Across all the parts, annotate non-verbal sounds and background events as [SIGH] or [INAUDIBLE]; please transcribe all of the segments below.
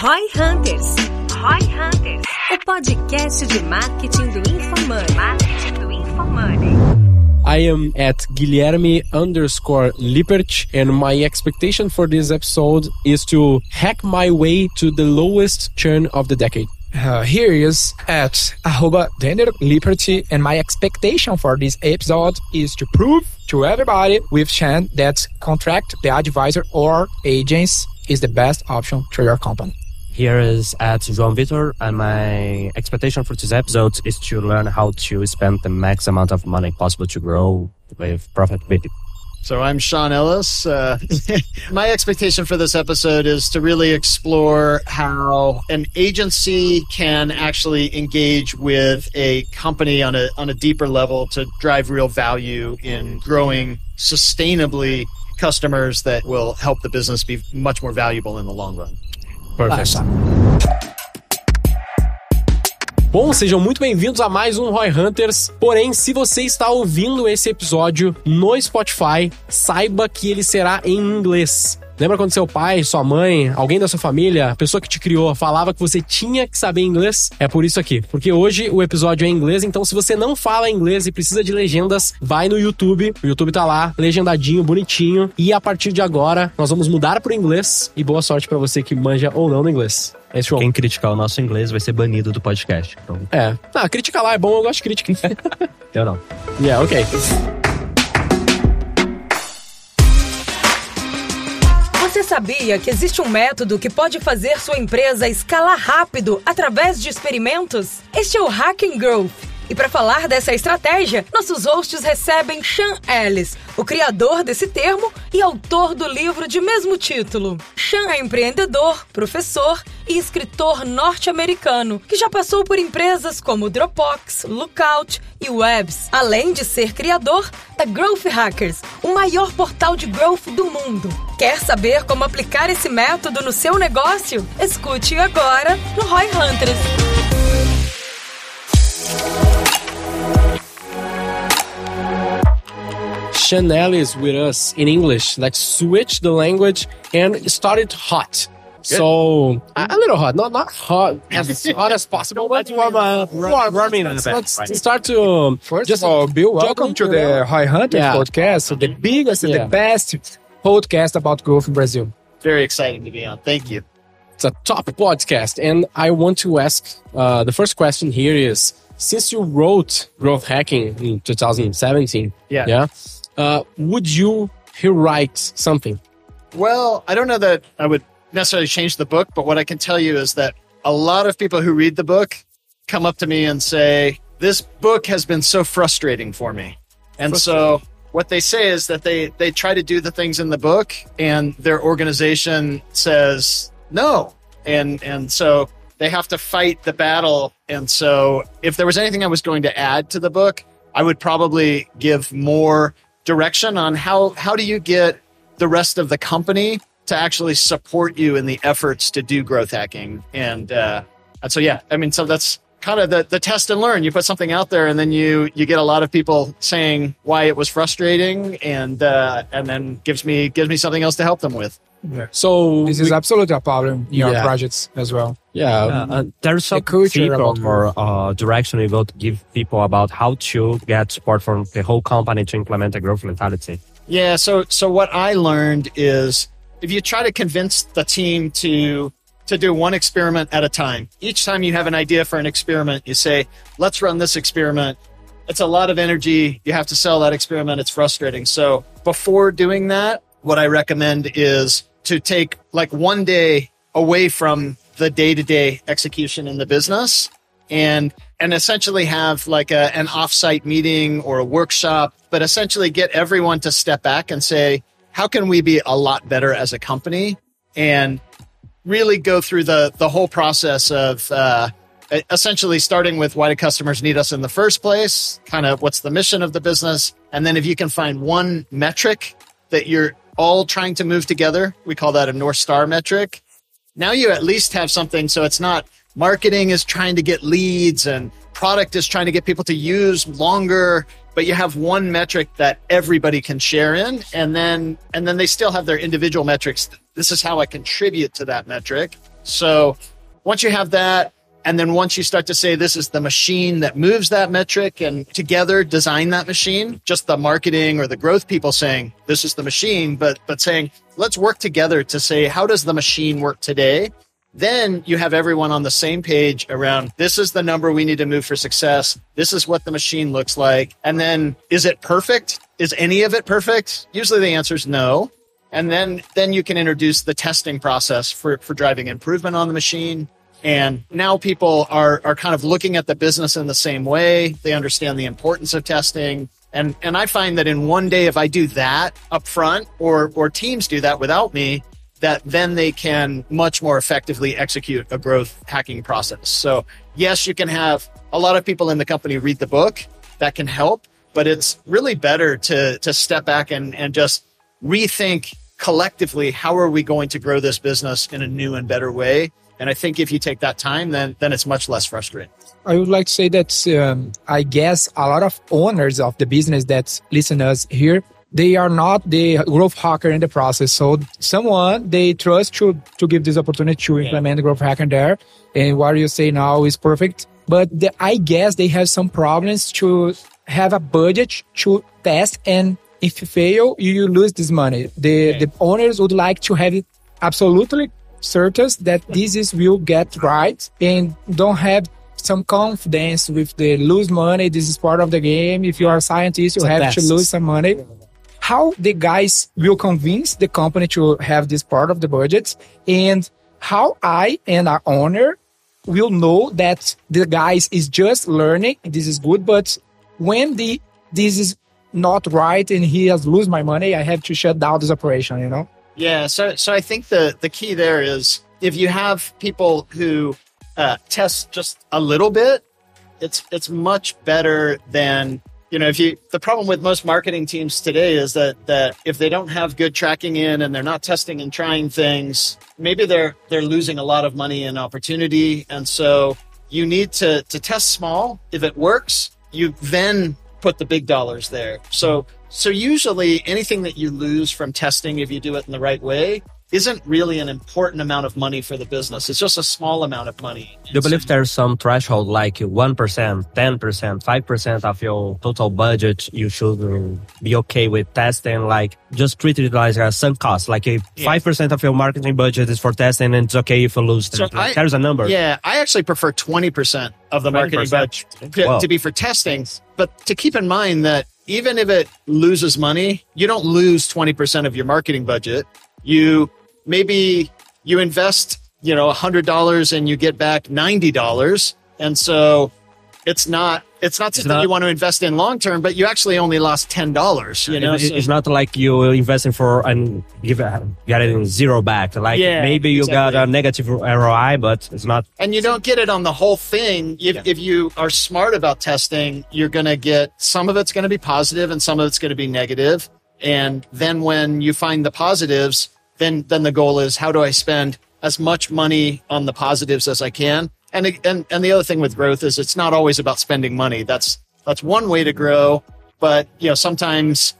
ROI Hunters. ROI Hunters. O podcast de marketing do InfoMoney. Marketing do InfoMoney. I am at Guilherme underscore Lippert, and my expectation for this episode is to hack my way to the lowest churn of the decade. Uh, here is at arroba Daniel Liberty, and my expectation for this episode is to prove to everybody with Chan that contract the advisor or agents is the best option to your company. Here is at João Vitor, and my expectation for this episode is to learn how to spend the max amount of money possible to grow with profitability. So I'm Sean Ellis. Uh, [LAUGHS] my expectation for this episode is to really explore how an agency can actually engage with a company on a on a deeper level to drive real value in growing sustainably customers that will help the business be much more valuable in the long run. Perfect. Bom, sejam muito bem-vindos a mais um Roy Hunters. Porém, se você está ouvindo esse episódio no Spotify, saiba que ele será em inglês. Lembra quando seu pai, sua mãe, alguém da sua família, a pessoa que te criou, falava que você tinha que saber inglês? É por isso aqui. Porque hoje o episódio é em inglês, então se você não fala inglês e precisa de legendas, vai no YouTube. O YouTube tá lá, legendadinho, bonitinho. E a partir de agora, nós vamos mudar pro inglês. E boa sorte para você que manja ou não no inglês. É show. Quem criticar o nosso inglês vai ser banido do podcast. Então, É. Ah, crítica lá é bom, eu gosto de crítica. [LAUGHS] eu não. yeah, ok. Sabia que existe um método que pode fazer sua empresa escalar rápido através de experimentos? Este é o Hacking Growth. E para falar dessa estratégia, nossos hosts recebem Sean Ellis, o criador desse termo e autor do livro de mesmo título. Sean é empreendedor, professor e escritor norte-americano que já passou por empresas como Dropbox, Lookout e Webs, além de ser criador da Growth Hackers, o maior portal de growth do mundo. Quer saber como aplicar esse método no seu negócio? Escute agora no Roy Hunters. Sean Ellis is with us in English. Let's switch the language and start it hot. So a, a little hot, not not hot as [LAUGHS] hot as possible, but warm, uh, warm, warming a bit. Let's start to First just of all, Bill, welcome to the ROI Hunters Yeah. podcast, the biggest and the best podcast about growth in Brazil. Very exciting to be on. Thank you. It's a top podcast, and I want to ask uh, the first question here is: since you wrote growth hacking in 2017, Yeah. yeah, uh, would you rewrite something? Well, I don't know that I would necessarily change the book, but what I can tell you is that a lot of people who read the book come up to me and say, This book has been so frustrating for me. And so what they say is that they, they try to do the things in the book and their organization says no. And and so they have to fight the battle. And so if there was anything I was going to add to the book, I would probably give more direction on how how do you get the rest of the company to actually support you in the efforts to do growth hacking? And uh, and so yeah i mean so that's kind of the, the test and learn. You put something out there and then you you get a lot of people saying why it was frustrating and uh, and then gives me gives me something else to help them with So This is we- absolutely a problem in your Yeah. projects as well. yeah, Uh, uh, there's some culture tip or uh, direction you go to give people about how to get support from the whole company to implement a growth mentality. Yeah, so so what I learned is if you try to convince the team to to do one experiment at a time. Each time you have an idea for an experiment, you say, "Let's run this experiment." It's a lot of energy. You have to sell that experiment. It's frustrating. So, before doing that, what I recommend is to take like one day away from the day-to-day execution in the business and and essentially have like a, an offsite meeting or a workshop, but essentially get everyone to step back and say, how can we be a lot better as a company? And really go through the the whole process of uh, essentially starting with why do customers need us in the first place? Kind of what's the mission of the business, and then if you can find one metric that you're all trying to move together, we call that a north star metric. Now you at least have something so it's not marketing is trying to get leads and product is trying to get people to use longer but you have one metric that everybody can share in and then and then they still have their individual metrics. This is how i contribute to that metric. So once you have that, and then once you start to say this is the machine that moves that metric and together design that machine, just the marketing or the growth people saying this is the machine, but but saying let's work together to say how does the machine work today? Then you have everyone on the same page around this is the number we need to move for success. This is what the machine looks like. And then is it perfect? Is any of it perfect? Usually the answer is no. And then then you can introduce the testing process for, for driving improvement on the machine and now people are, are kind of looking at the business in the same way. They understand the importance of testing. And, and I find that in one day, if I do that up front or, or teams do that without me, that then they can much more effectively execute a growth hacking process. So yes, you can have a lot of people in the company read the book that can help, but it's really better to, to step back and, and just rethink collectively, how are we going to grow this business in a new and better way? And I think if you take that time, then then it's much less frustrating. I would like to say that um, I guess a lot of owners of the business that listen us here, they are not the growth hacker in the process. So someone they trust to to give this opportunity to implement the growth hacker there. And what you say now is perfect. But the, I guess they have some problems to have a budget to test and if you fail, you lose this money. The the owners would like to have it absolutely certain that this is will get right and don't have some confidence with the lose money. This is part of the game. If you are a scientist, you have to lose some money. How the guys will convince the company to have this part of the budget and how I and our owner will know that the guys is just learning. This is good, but when the this is not right and he has lose my money, I have to shut down this operation. You know. Yeah, so so I think the the key there is if you have people who uh, test just a little bit, it's it's much better than you know if you the problem with most marketing teams today is that that if they don't have good tracking in and they're not testing and trying things, maybe they're they're losing a lot of money and opportunity, and so you need to to test small. If it works, you then put the big dollars there. So so usually anything that you lose from testing, if you do it in the right way, isn't really an important amount of money for the business. It's just a small amount of money. Do you believe there's some threshold like 1%, 10%, 5% of your total budget you should be okay with testing? Like just treat it like a sunk cost. Like if yeah. 5% of your marketing budget is for testing and it's okay if you lose 10%. So I, there's a number. Yeah, I actually prefer 20% of the marketing budget to, to be for testing. But to keep in mind that even if it loses money, you don't lose 20% of your marketing budget. You maybe you invest, you know, $100 and you get back $90. And so it's not it's not something not, you want to invest in long term, but you actually only lost ten dollars. You know, it, it's not like you investing for and give getting zero back. Like yeah, maybe you exactly. got a negative ROI, but it's not. And you don't get it on the whole thing. If, yeah. if you are smart about testing, you're going to get some of it's going to be positive and some of it's going to be negative. And then when you find the positives, then then the goal is how do I spend as much money on the positives as I can. And, and, and the other thing with growth is it's not always about spending money. That's, that's one way to grow. But, you know, sometimes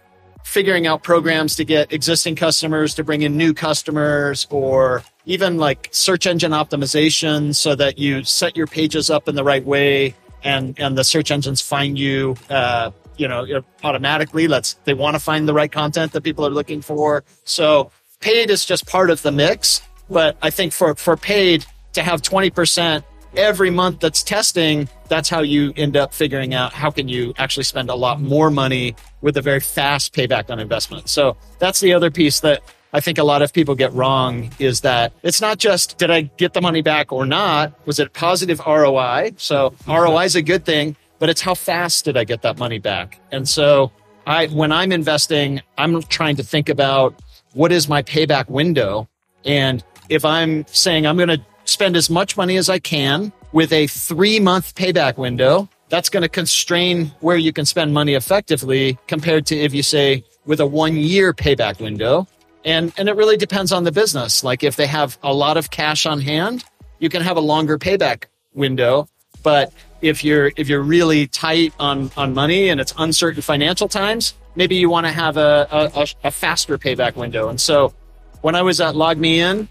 figuring out programs to get existing customers to bring in new customers or even like search engine optimization so that you set your pages up in the right way and, and the search engines find you, uh, you know, automatically. Let's, they want to find the right content that people are looking for. So paid is just part of the mix. But I think for, for paid to have 20% every month that's testing, that's how you end up figuring out how can you actually spend a lot more money with a very fast payback on investment. So that's the other piece that I think a lot of people get wrong is that it's not just did I get the money back or not? Was it positive ROI? So ROI is a good thing, but it's how fast did I get that money back? And so I when I'm investing, I'm trying to think about what is my payback window and if I'm saying I'm going to spend as much money as I can with a three month payback window, that's going to constrain where you can spend money effectively compared to if you say with a one year payback window. And, and it really depends on the business. Like if they have a lot of cash on hand, you can have a longer payback window. But if you're, if you're really tight on, on money and it's uncertain financial times, maybe you want to have a, a, a faster payback window. And so when I was at LogMeIn,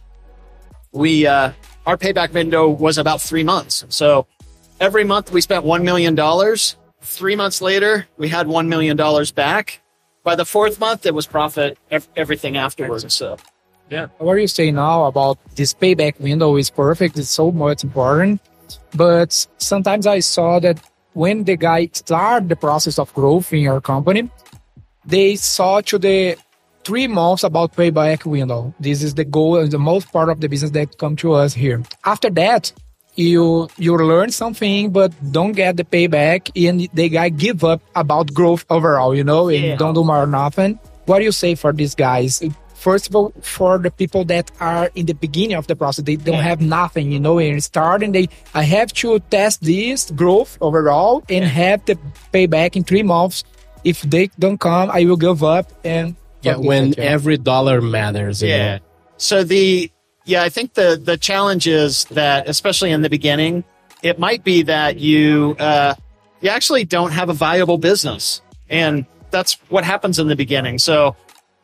we, uh, our payback window was about three months. So every month we spent $1 million. Three months later, we had $1 million back. By the fourth month, it was profit, everything afterwards. So yeah. what are you say now about this payback window is perfect. It's so much important. But sometimes I saw that when the guy start the process of growth in your company, they saw to the three months about payback window. This is the goal and the most part of the business that come to us here. After that, you you learn something but don't get the payback and the guy give up about growth overall, you know, Yeah. and don't do more nothing. What do you say for these guys? First of all, for the people that are in the beginning of the process, they don't Yeah. have nothing, you know, and starting they I have to test this growth overall and have the payback in three months. If they don't come, I will give up and Yeah, fuck this when every dollar matters. you Yeah. know? So the yeah, I think the the challenge is that especially in the beginning, it might be that you uh, you actually don't have a viable business, and that's what happens in the beginning. So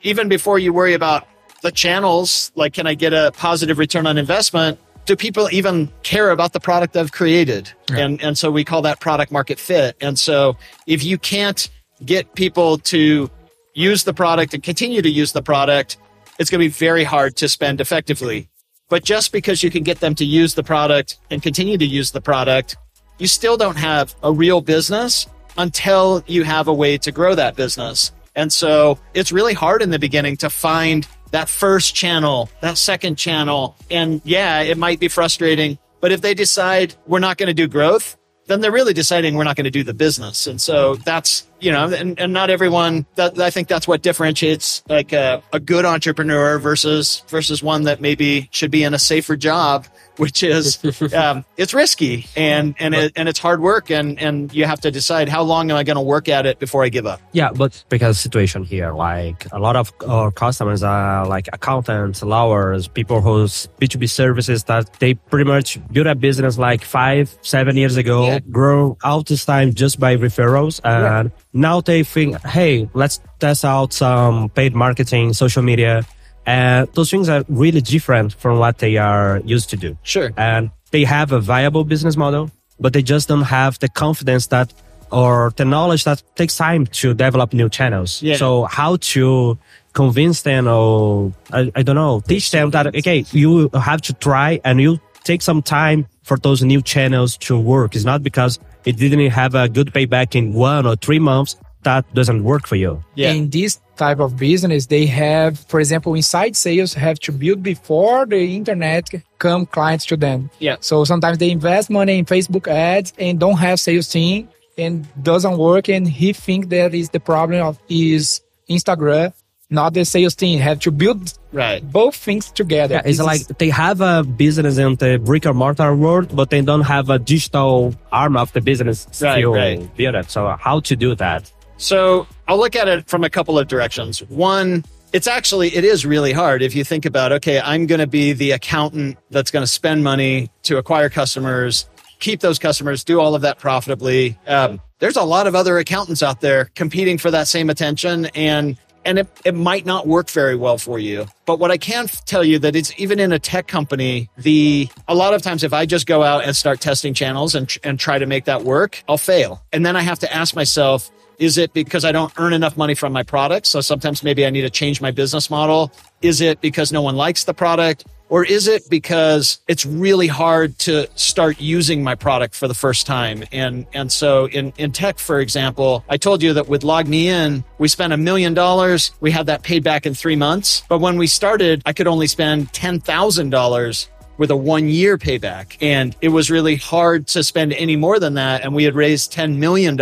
even before you worry about the channels, like can I get a positive return on investment? Do people even care about the product I've created? And and so we call that product market fit. And so if you can't get people to use the product and continue to use the product, it's going to be very hard to spend effectively. But just because you can get them to use the product and continue to use the product, you still don't have a real business until you have a way to grow that business. And so it's really hard in the beginning to find that first channel, that second channel. And yeah, it might be frustrating, but if they decide we're not going to do growth, then they're really deciding we're not going to do the business. And so that's, you know, and, and not everyone that I think that's what differentiates like a, a good entrepreneur versus, versus one that maybe should be in a safer job, which is, [LAUGHS] um, it's risky and, and it, and it's hard work. And, and you have to decide how long am I going to work at it before I give up? Yeah, but because situation here, like a lot of our customers are like accountants, lawyers, people whose B2B services that they pretty much built a business like five, seven years ago, Yeah. grow out this time just by referrals. And now they think, hey, let's test out some paid marketing, social media. And those things are really different from what they are used to do Sure. and they have a viable business model, but they just don't have the confidence that or the knowledge that takes time to develop new channels. Yeah. So how to convince them or I, I don't know, teach them that okay, you have to try and you take some time for those new channels to work. It's not because it didn't have a good payback in one or three months that doesn't work for you. Yeah. in this type of business they have for example inside sales have to build before the internet come clients to them Yeah. so sometimes they invest money in facebook ads and don't have sales team and doesn't work and he think that is the problem of is instagram not the sales team have to build Right. both things together Yeah, it's This like is- they have a business in the brick and mortar world, but they don't have a digital arm of the business Right, still right. built it. So how to do that? So I'll look at it from a couple of directions. One, it's actually, it is really hard if you think about, okay, I'm going to be the accountant that's going to spend money to acquire customers, keep those customers, do all of that profitably. Um, there's a lot of other accountants out there competing for that same attention and and it, it might not work very well for you. But what I can tell you that it's even in a tech company, the a lot of times if I just go out and start testing channels and and try to make that work, I'll fail. And then I have to ask myself, is it because I don't earn enough money from my product? So sometimes maybe I need to change my business model. Is it because no one likes the product? Or is it because it's really hard to start using my product for the first time? And, and so in, in tech, for example, I told you that with LogMeIn, we spent a million dollars. We had that paid back in three months. But when we started, I could only spend $10,000 with a one year payback. And it was really hard to spend any more than that. And we had raised $10 million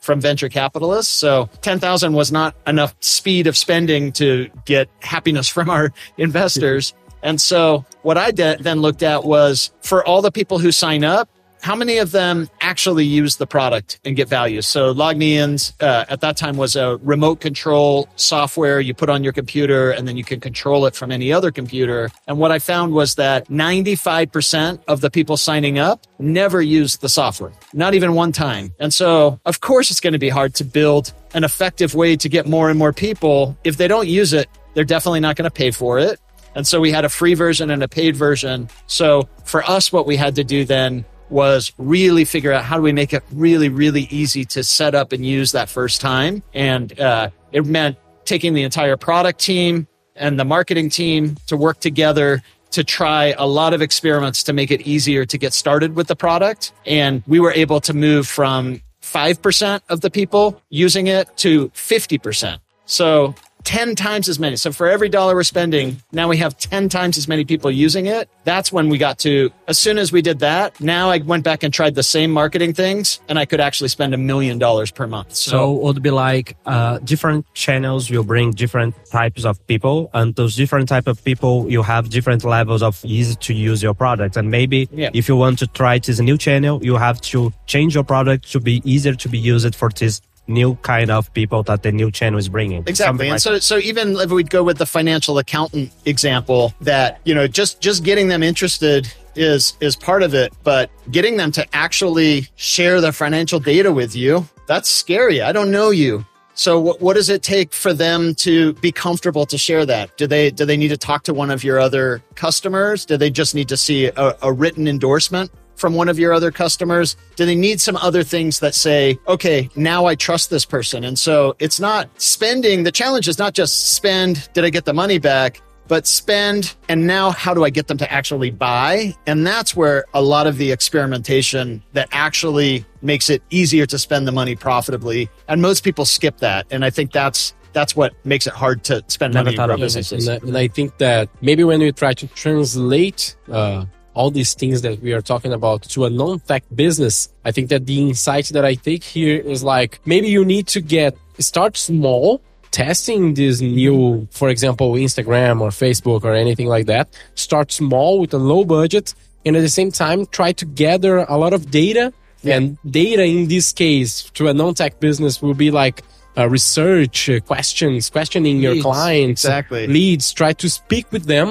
from venture capitalists. So 10,000 was not enough speed of spending to get happiness [LAUGHS] from our investors. And so what I de- then looked at was for all the people who sign up, how many of them actually use the product and get value? So LogMeIn's uh, at that time was a remote control software you put on your computer and then you can control it from any other computer. And what I found was that 95% of the people signing up never used the software, not even one time. And so of course it's going to be hard to build an effective way to get more and more people. If they don't use it, they're definitely not going to pay for it. And so we had a free version and a paid version. So for us, what we had to do then was really figure out how do we make it really, really easy to set up and use that first time. And uh, it meant taking the entire product team and the marketing team to work together to try a lot of experiments to make it easier to get started with the product. And we were able to move from 5% of the people using it to 50%. So 10 times as many. So for every dollar we're spending, now we have 10 times as many people using it. That's when we got to, as soon as we did that, now I went back and tried the same marketing things and I could actually spend a million dollars per month. So So, it would be like uh, different channels will bring different types of people, and those different type of people you have different levels of easy to use your product. And maybe Yeah. if you want to try this new channel, you have to change your product to be easier to be used for this new kind of people that the new channel is bringing. Exactly. And like so so even if we'd go with the financial accountant example that, you know, just just getting them interested is is part of it, but getting them to actually share their financial data with you, that's scary. I don't know you. So what, what does it take for them to be comfortable to share that? Do they do they need to talk to one of your other customers? Do they just need to see a, a written endorsement from one of your other customers? Do they need some other things that say, okay, now I trust this person? And so it's not spending. The challenge is not just spend, did I get the money back? But spend, and now how do I get them to actually buy? And that's where a lot of the experimentation that actually makes it easier to spend the money profitably. And most people skip that. And I think that's that's what makes it hard to spend Never money in thought grow of businesses. And, I- and I think that maybe when we try to translate uh, all these things that we are talking about to a non-tech business, I think that the insight that I take here is like maybe you need to get start small, testing this new, for example, Instagram or Facebook or anything like that. Start small with a low budget, and at the same time try to gather a lot of data. And data in this case to a non-tech business will be like uh, research uh, questions, questioning your clients, Exactly. leads, try to speak with them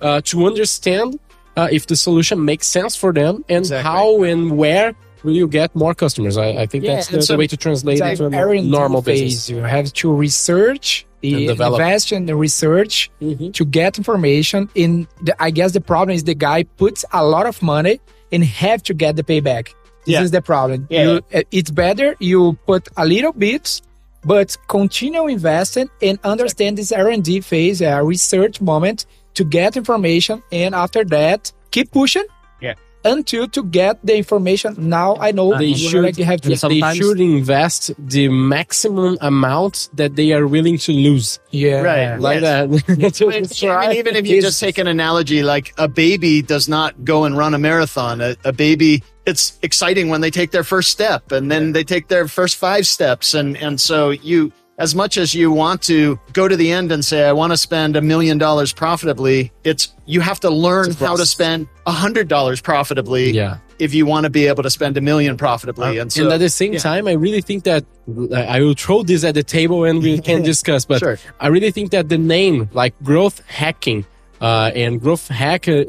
uh, to understand uh, if the solution makes sense for them and Exactly. how and where will you get more customers. I, I think Yeah, that's the, and the way to translate it to a normal phase. business. You have to research, the, develop. invest in the research Mhm. to get information. In the, I guess the problem is the guy puts a lot of money and have to get the payback. This Yeah. is the problem. Yeah. You, uh, it's better you put a little bit, but continue investing and understand this R&D phase, a research moment to get information. And after that, keep pushing. Yeah. Until to get the information. Now I know They should, I have to they should invest the maximum amount that they are willing to lose. Yeah. Right. Like Yes. that. [LAUGHS] I mean, I mean, even if you It's- just take an analogy, like a baby does not go and run a marathon. A, a baby, it's exciting when they take their first step and then they take their first five steps. And, and so you, as much as you want to go to the end and say, I want to spend a million dollars profitably, it's, you have to learn how to spend a hundred dollars profitably. Yeah. If you want to be able to spend a million profitably. and so, and at the same yeah. time, I really think that I will throw this at the table and we can [LAUGHS] discuss. But Sure. I really think that the name, like growth hacking, uh, and growth hack uh,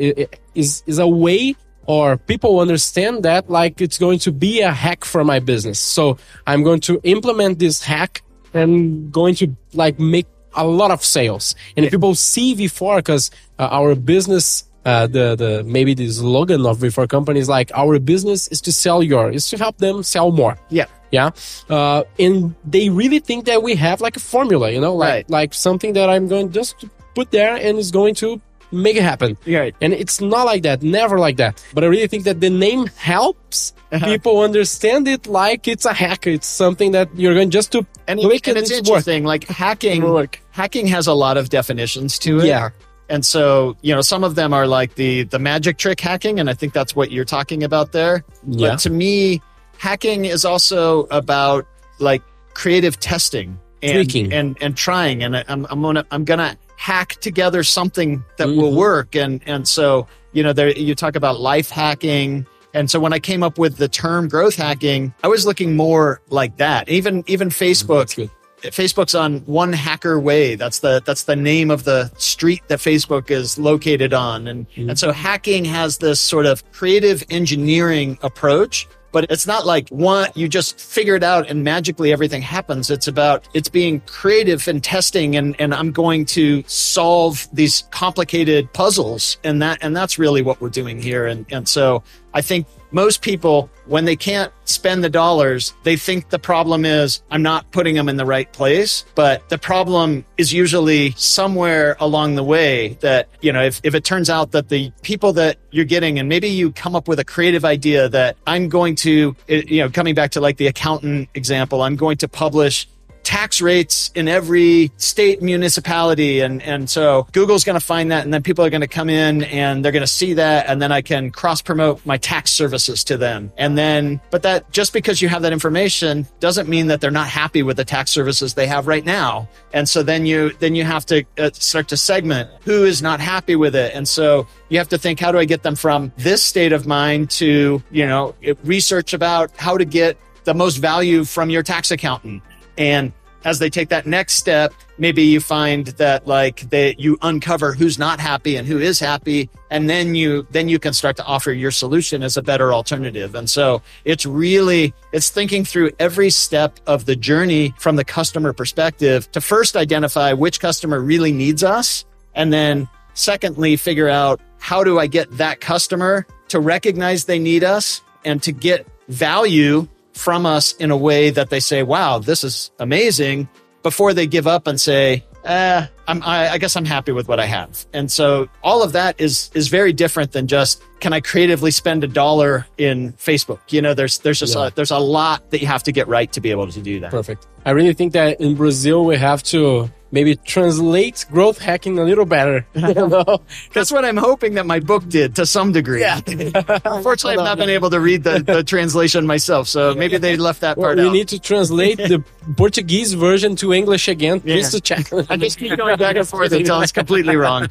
is is a way or people understand that like it's going to be a hack for my business. So I'm going to implement this hack and going to like make a lot of sales. And if people see V4 because uh, our business uh, the the maybe the slogan of V4 company is like our business is to sell your is to help them sell more. yeah. Yeah. Uh, and they really think that we have like a formula, you know, like, Right. like something that I'm going just to put there and is going to make it happen. Right. And it's not like that, never like that. But I really think that the name helps Uh-huh. people understand it like it's a hack. It's something that you're going just to And, click and and it's it's work. interesting, like [LAUGHS] hacking, Work. hacking has a lot of definitions to it. Yeah. And so, you know, some of them are like the the magic trick hacking, and I think that's what you're talking about there. Yeah. But to me, hacking is also about like creative testing and Tweaking. and and trying. And I- I'm I'm gonna I'm gonna hack together something that will Mhm. work. And and so you know, there you talk about life hacking. And so when I came up with the term growth hacking, I was looking more like that. Even even Facebook, That's good. Facebook's on one hacker way. That's the that's the name of the street that Facebook is located on. And and so hacking has this sort of creative engineering approach but it's not like one, you just figure it out and magically everything happens. It's about, it's being creative and testing and, and I'm going to solve these complicated puzzles. And that, and that's really what we're doing here. And, and so I think most people, when they can't spend the dollars, they think the problem is I'm not putting them in the right place. But the problem is usually somewhere along the way that, you know, if, if it turns out that the people that you're getting, and maybe you come up with a creative idea that I'm going to, you know, coming back to like the accountant example, I'm going to publish tax rates in every state municipality. And, and so Google's going to find that. And then people are going to come in and they're going to see that. And then I can cross promote my tax services to them. And then, but that just because you have that information doesn't mean that they're not happy with the tax services they have right now. And so then you, then you have to uh, start to segment who is not happy with it. And so you have to think, how do I get them from this state of mind to, you know, research about how to get the most value from your tax accountant and as they take that next step, maybe you find that like they, you uncover who's not happy and who is happy. And then you, then you can start to offer your solution as a better alternative. And so it's really, it's thinking through every step of the journey from the customer perspective to first identify which customer really needs us. And then secondly, figure out how do I get that customer to recognize they need us and to get value from us in a way that they say, wow, this is amazing before they give up and say, eh, I'm, I, I, guess I'm happy with what I have. And so all of that is, is very different than just, can I creatively spend a dollar in Facebook? You know, there's, there's just, yeah. a, there's a lot that you have to get right to be able to do that. Perfect. I really think that in Brazil, we have to maybe translate growth hacking a little better. [LAUGHS] That's what I'm hoping that my book did to some degree. Yeah. [LAUGHS] [LAUGHS] Unfortunately, I've not been able to read the, the translation myself, so maybe they left that part well, out. We need to translate the Portuguese version to English again, yeah. just to check. I just keep going back and forth until it's completely wrong.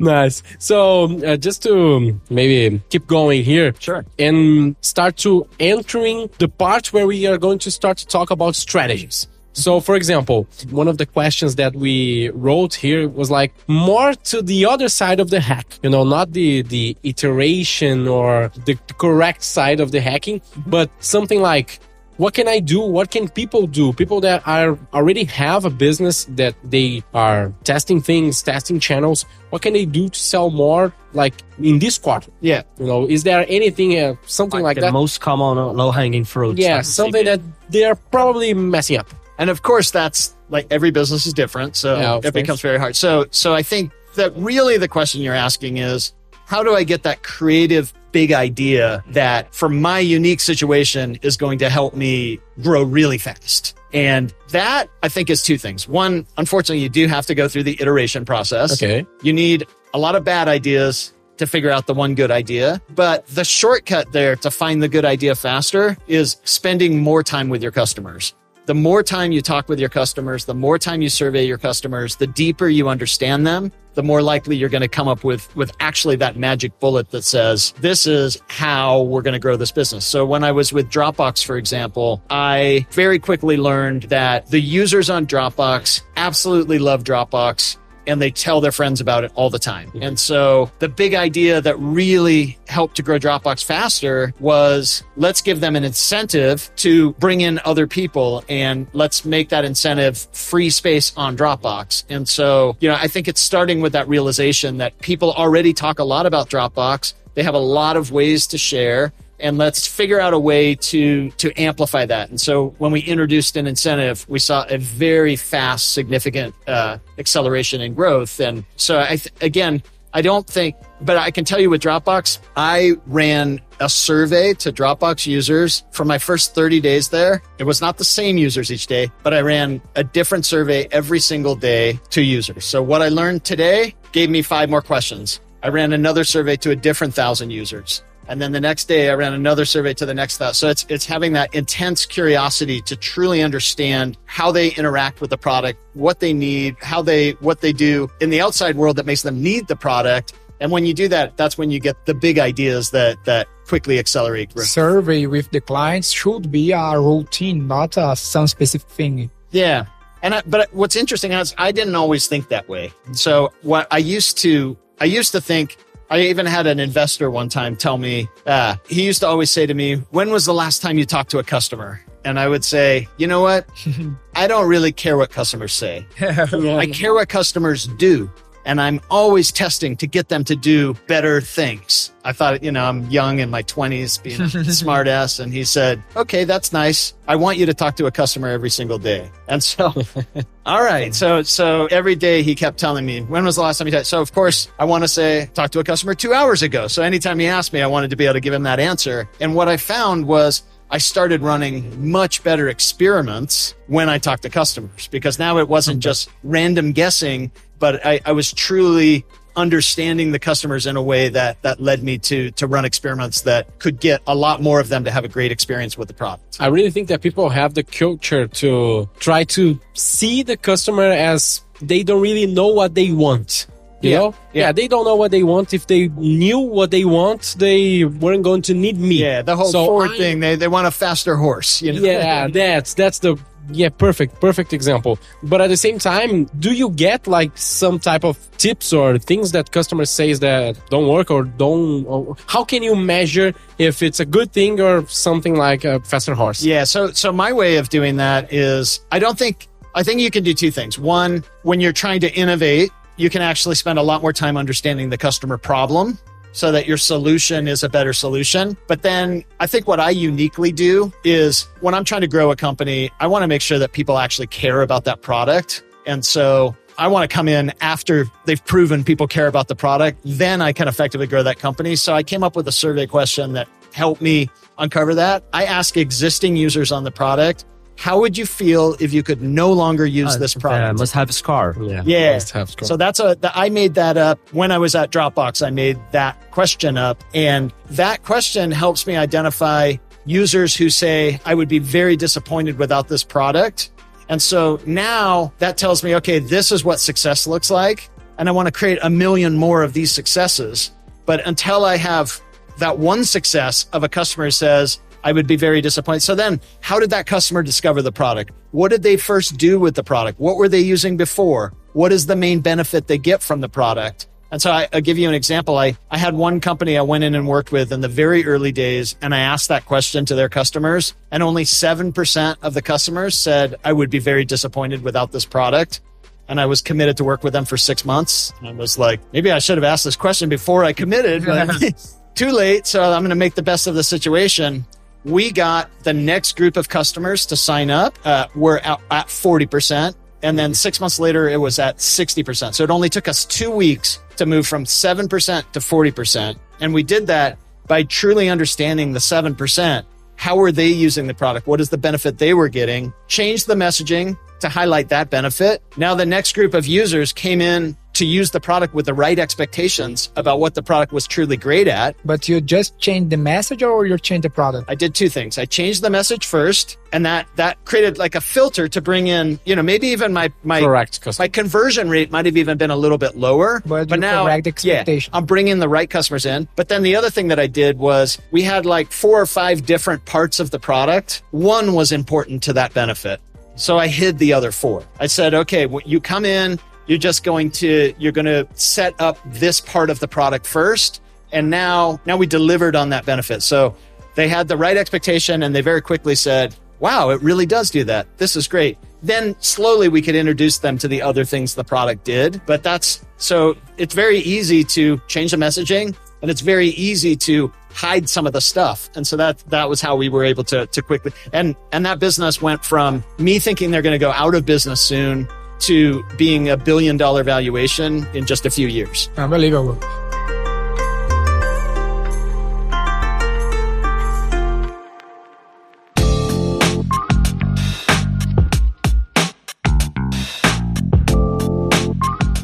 nice. So, uh, just to maybe keep going here, sure, and start to entering the part where we are going to start to talk about strategies. So, for example, one of the questions that we wrote here was like more to the other side of the hack, you know, not the, the iteration or the correct side of the hacking, but something like, what can I do? What can people do? People that are already have a business that they are testing things, testing channels. What can they do to sell more? Like in this quarter? Yeah. You know, is there anything, uh, something like, like that? most common low hanging fruit. Yeah, something that they're probably messing up. And of course, that's like every business is different. So yeah, it course. becomes very hard. So, so I think that really the question you're asking is, how do I get that creative big idea that for my unique situation is going to help me grow really fast? And that I think is two things. One, unfortunately, you do have to go through the iteration process. Okay. You need a lot of bad ideas to figure out the one good idea. But the shortcut there to find the good idea faster is spending more time with your customers the more time you talk with your customers, the more time you survey your customers, the deeper you understand them, the more likely you're going to come up with, with actually that magic bullet that says, this is how we're going to grow this business. So when I was with Dropbox, for example, I very quickly learned that the users on Dropbox absolutely love Dropbox and they tell their friends about it all the time. Mm-hmm. And so the big idea that really helped to grow Dropbox faster was let's give them an incentive to bring in other people and let's make that incentive free space on Dropbox. And so, you know, I think it's starting with that realization that people already talk a lot about Dropbox. They have a lot of ways to share and let's figure out a way to to amplify that. And so when we introduced an incentive, we saw a very fast, significant uh, acceleration in growth. And so I th- again, I don't think, but I can tell you with Dropbox, I ran a survey to Dropbox users for my first 30 days there. It was not the same users each day, but I ran a different survey every single day to users. So what I learned today gave me five more questions. I ran another survey to a different thousand users. And then the next day I ran another survey to the next thousand. So it's, it's having that intense curiosity to truly understand how they interact with the product, what they need, how they, what they do in the outside world that makes them need the product. And when you do that, that's when you get the big ideas that, that quickly accelerate growth. Survey with the clients should be a routine, not a, some specific thing. Yeah. And I, but what's interesting is I didn't always think that way. So what I used to, I used to think I even had an investor one time tell me, uh, he used to always say to me, When was the last time you talked to a customer? And I would say, You know what? [LAUGHS] I don't really care what customers say. I care what customers do. And I'm always testing to get them to do better things. I thought, you know, I'm young in my 20s, being a [LAUGHS] smartass. And he said, okay, that's nice. I want you to talk to a customer every single day. And so, [LAUGHS] all right. So, so every day he kept telling me, when was the last time you talked? So, of course, I want to say, talk to a customer two hours ago. So anytime he asked me, I wanted to be able to give him that answer. And what I found was, I started running much better experiments when I talked to customers because now it wasn't just random guessing, but I, I was truly understanding the customers in a way that that led me to to run experiments that could get a lot more of them to have a great experience with the product. I really think that people have the culture to try to see the customer as they don't really know what they want. You Yeah, know? yeah. Yeah. they don't know what they want. If they knew what they want, they weren't going to need me. Yeah, the whole So forward I- thing, they they want a faster horse, you know. Yeah, [LAUGHS] that's that's the yeah perfect perfect example. But at the same time, do you get like some type of tips or things that customers says that don't work or don't? Or how can you measure if it's a good thing or something like a faster horse? Yeah. So, so my way of doing that is I don't think, I think you can do two things. One, when you're trying to innovate, you can actually spend a lot more time understanding the customer problem so that your solution is a better solution. But then I think what I uniquely do is when I'm trying to grow a company, I want to make sure that people actually care about that product. And so I want to come in after they've proven people care about the product. Then I can effectively grow that company. So I came up with a survey question that helped me uncover that. I ask existing users on the product, how would you feel if you could no longer use this Uh, product? must have a score. Yeah, Yeah. must have score. So that's a, th- I made that up when I was at Dropbox. I made that question up and that question helps me identify users who say, I would be very disappointed without this product. And so now that tells me, okay, this is what success looks like. And I want to create a million more of these successes. But until I have that one success of a customer who says, I would be very disappointed. So then how did that customer discover the product? What did they first do with the product? What were they using before? What is the main benefit they get from the product? And so I, I'll give you an example. I, I had one company I went in and worked with in the very early days, and I asked that question to their customers, and only 7% of the customers said, I would be very disappointed without this product. And I was committed to work with them for six months. And I was like, maybe I should have asked this question before I committed, but [LAUGHS] [LAUGHS] too late. So I'm going to make the best of the situation. We got the next group of customers to sign up. Uh, we're at, at 40%. And then six months later, it was at 60%. So it only took us two weeks to move from 7% to 40%. And we did that by truly understanding the 7%. How were they using the product? What is the benefit they were getting? Change the messaging to highlight that benefit. Now the next group of users came in to use the product with the right expectations about what the product was truly great at. But you just change the message or you change the product? I did two things. I changed the message first and that, that created like a filter to bring in, you know, maybe even my, my, Correct, customer. my conversion rate might have even been a little bit lower. But you now, yeah. I'm bringing the right customers in. But then the other thing that I did was we had like four or five different parts of the product. One was important to that benefit. So I hid the other four. I said, okay, you come in, you're just going to, you're going to set up this part of the product first. And now, now we delivered on that benefit. So they had the right expectation and they very quickly said, wow, it really does do that. This is great. Then slowly we could introduce them to the other things the product did. But that's so it's very easy to change the messaging and it's very easy to hide some of the stuff. And so that that was how we were able to to quickly and and that business went from me thinking they're going to go out of business soon to being a billion dollar valuation in just a few years. Unbelievable.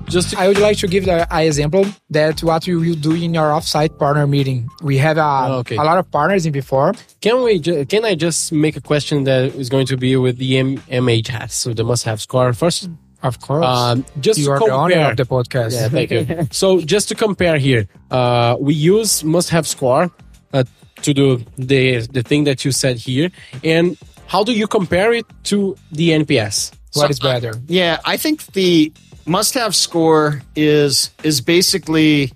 Just to, I would like to give an example that what you will do in your offsite partner meeting. We have a, Okay. a lot of partners in V4. can we? ju- Can I just make a question that is going to be with the M- MHS, so the must-have score first? Of course. Um, just you to are the owner compare. of the podcast. Yeah, thank you. [LAUGHS] so just to compare here, uh, we use must have score uh, to do the the thing that you said here, and how do you compare it to the NPS? What is better? Yeah, I think the must-have score is is basically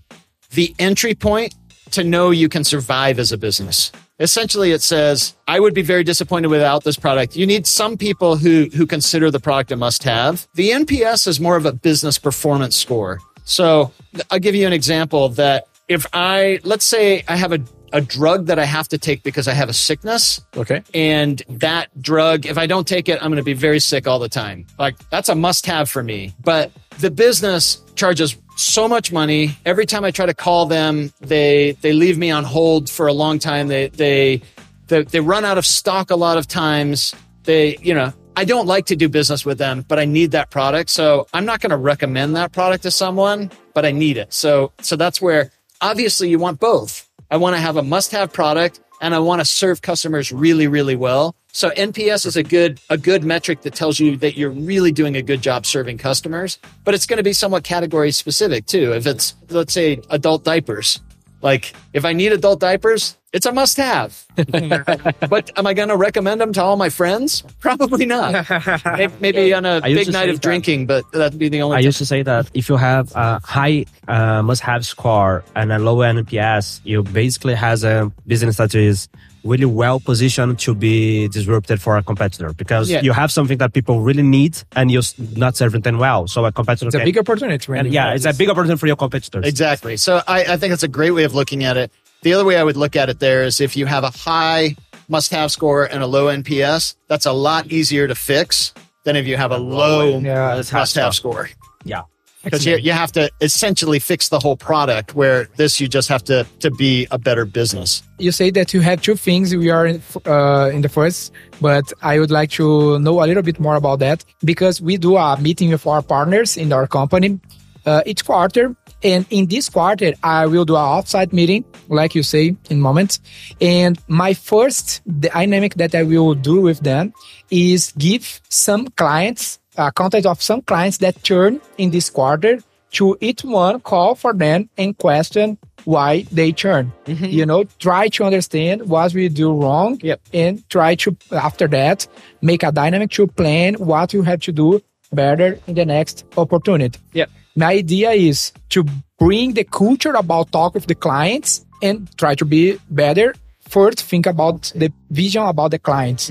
the entry point to know you can survive as a business. Essentially, it says, I would be very disappointed without this product. You need some people who, who consider the product a must have. The NPS is more of a business performance score. So I'll give you an example that if I, let's say I have a, a drug that I have to take because I have a sickness. Okay. And that drug, if I don't take it, I'm going to be very sick all the time. Like that's a must have for me. But the business charges so much money. Every time I try to call them, they, they leave me on hold for a long time. They, they, they, they run out of stock a lot of times. They, you know, I don't like to do business with them, but I need that product. So I'm not going to recommend that product to someone, but I need it. So, so that's where obviously you want both. I want to have a must have product and I want to serve customers really, really well. So NPS is a good, a good metric that tells you that you're really doing a good job serving customers, but it's going to be somewhat category specific too. If it's, let's say adult diapers, like if I need adult diapers, it's a must have. [LAUGHS] but am I going to recommend them to all my friends? Probably not. [LAUGHS] Maybe on a I big night of that. drinking, but that'd be the only I time. used to say that if you have a high uh, must-have score and a low NPS, you basically has a business that is really well positioned to be disrupted for a competitor because Yeah. you have something that people really need and you're not serving them well. So a competitor It's a can- big opportunity. Randy. and yeah, it's a big opportunity for your competitors. Exactly. So I, I think it's a great way of looking at it. The other way I would look at it there is if you have a high must have score and a low NPS, that's a lot easier to fix than if you have a low Yeah, must have score. Yeah. Because you, you have to essentially fix the whole product where this you just have to, to be a better business. you say that you have two things we are in, uh, in the first but i would like to know a little bit more about that because we do a meeting with our partners in our company uh, each quarter and in this quarter i will do an offsite meeting like you say in moments and my first dynamic that i will do with them is give some clients a contact of some clients that turn in this quarter to each one call for them and question why they churn. Mm-hmm. You know, try to understand what we do wrong Yep. and try to, after that, make a dynamic to plan what you have to do better in the next opportunity. Yep. My idea is to bring the culture about talk with the clients and try to be better. First, think about the vision about the clients.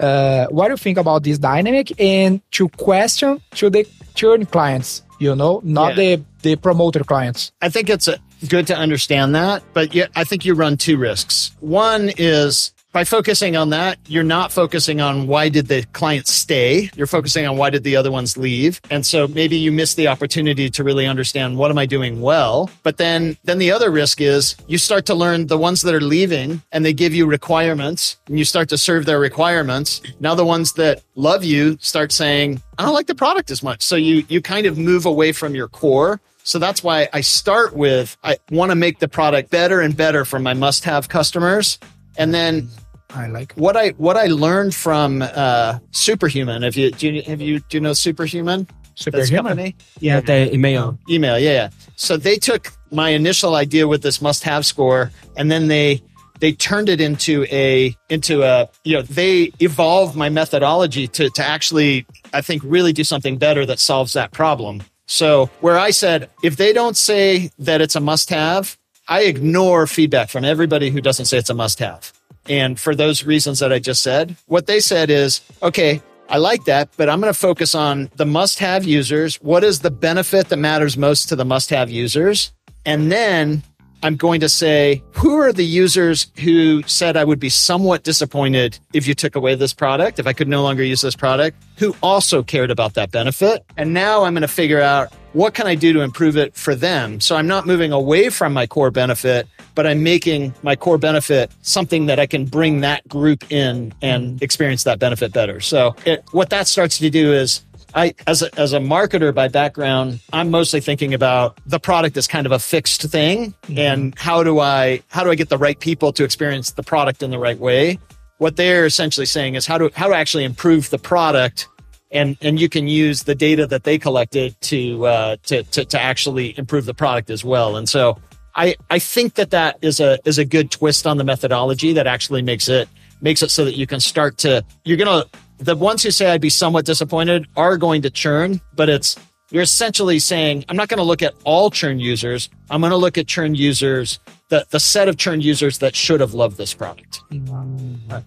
Uh, what do you think about this dynamic and to question to the churn clients, you know, not Yeah. the, the promoter clients. I think it's a, good to understand that, but yeah, I think you run two risks. One is by focusing on that, you're not focusing on why did the client stay. You're focusing on why did the other ones leave. And so maybe you miss the opportunity to really understand what am I doing well. But then, then the other risk is you start to learn the ones that are leaving and they give you requirements and you start to serve their requirements. Now the ones that love you start saying, I don't like the product as much. So you, you kind of move away from your core. So that's why I start with I want to make the product better and better for my must-have customers. And then I like what I what I learned from uh, Superhuman. Have you do you have you do you know Superhuman? Superhuman. Yeah, the email. Email, yeah, yeah. So they took my initial idea with this must-have score, and then they they turned it into a into a you know they evolved my methodology to to actually I think really do something better that solves that problem. So where I said if they don't say that it's a must-have, I ignore feedback from everybody who doesn't say it's a must-have. And for those reasons that I just said, what they said is, okay, I like that, but I'm going to focus on the must have users. What is the benefit that matters most to the must have users? And then I'm going to say, who are the users who said I would be somewhat disappointed if you took away this product, if I could no longer use this product, who also cared about that benefit? And now I'm going to figure out what can I do to improve it for them? So I'm not moving away from my core benefit, but I'm making my core benefit something that I can bring that group in and experience that benefit better. So it, what that starts to do is I, as a, as a marketer by background, I'm mostly thinking about the product as kind of a fixed thing and how do I, how do I get the right people to experience the product in the right way? What they're essentially saying is how to, how to actually improve the product and, and you can use the data that they collected to, uh, to, to, to actually improve the product as well. And so I, I think that that is a, is a good twist on the methodology that actually makes it, makes it so that you can start to, you're going to, the ones who say I'd be somewhat disappointed are going to churn, but it's you're essentially saying, I'm not going to look at all churn users. I'm going to look at churn users, the, the set of churn users that should have loved this product.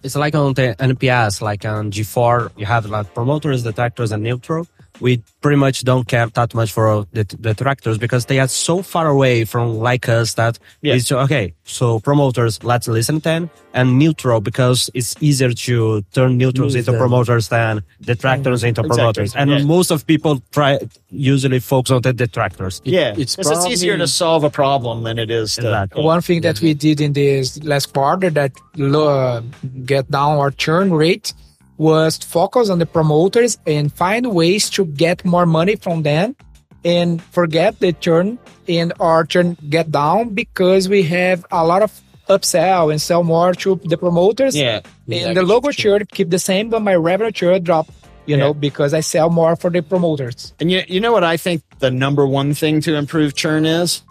It's like on the NPS, like on G4, you have like promoters, detractors, and neutral. We pretty much don't care that much for the detractors because they are so far away from like us that Yeah. it's okay. So promoters, let's listen to them, and neutral because it's easier to turn neutrals into promoters than detractors into Exactly. promoters. And Yeah. most of people try usually focus on the detractors. yeah. it's It's, it's easier to solve a problem than it is to. Exactly. One thing that we did in this last quarter that uh, get down our churn rate was to focus on the promoters and find ways to get more money from them and forget the churn and our churn get down because we have a lot of upsell and sell more to the promoters. Yeah. And the logo churn keep the same, but my revenue churn drop, you know, because I sell more for the promoters. And you, you know what I think the number one thing to improve churn is?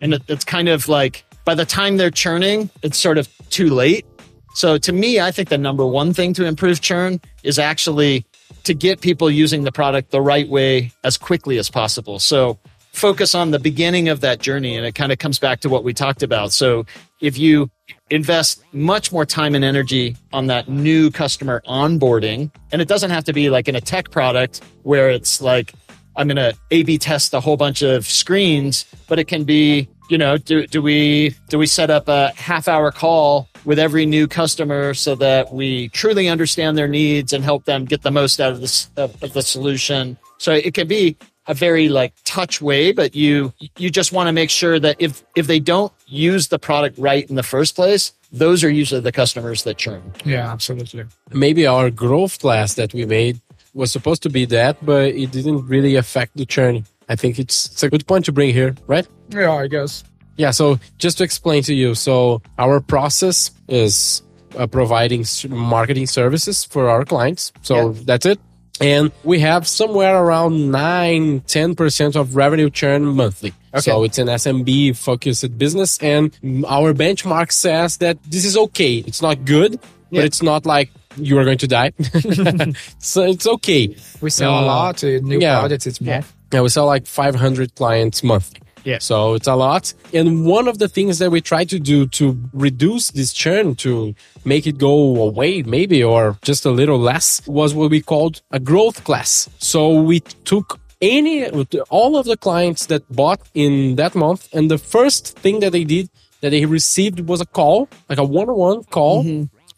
And it, it's kind of like by the time they're churning, it's sort of too late. So to me, I think the number one thing to improve churn is actually to get people using the product the right way as quickly as possible. So focus on the beginning of that journey. And it kind of comes back to what we talked about. So if you invest much more time and energy on that new customer onboarding, and it doesn't have to be like in a tech product where it's like, I'm going to A B test a whole bunch of screens, but it can be, you know, do, do we, do we set up a half hour call with every new customer so that we truly understand their needs and help them get the most out of this, of, of the solution? So it can be a very like touch way, but you, you just want to make sure that if, if they don't use the product right in the first place, those are usually the customers that churn. Yeah, absolutely. maybe our growth class that we made was supposed to be that, but it didn't really affect the churn. I think it's, it's a good point to bring here, right? Yeah, I guess. Yeah. So just to explain to you, so our process is uh, providing marketing services for our clients. So that's it. And we have somewhere around 9, 10% of revenue churn monthly. Okay. So it's an SMB focused business. And our benchmark says that this is okay. It's not good, but it's not like you are going to die. [LAUGHS] so it's okay. We sell a Uh, lot to new yeah. projects. It's more. Yeah, we sell like 500 clients monthly. Yeah. So it's a lot. And one of the things that we try to do to reduce this churn, to make it go away, maybe, or just a little less, was what we called a growth class. So we took any, all of the clients that bought in that month, and the first thing that they did that they received was a call, like a one-on-one call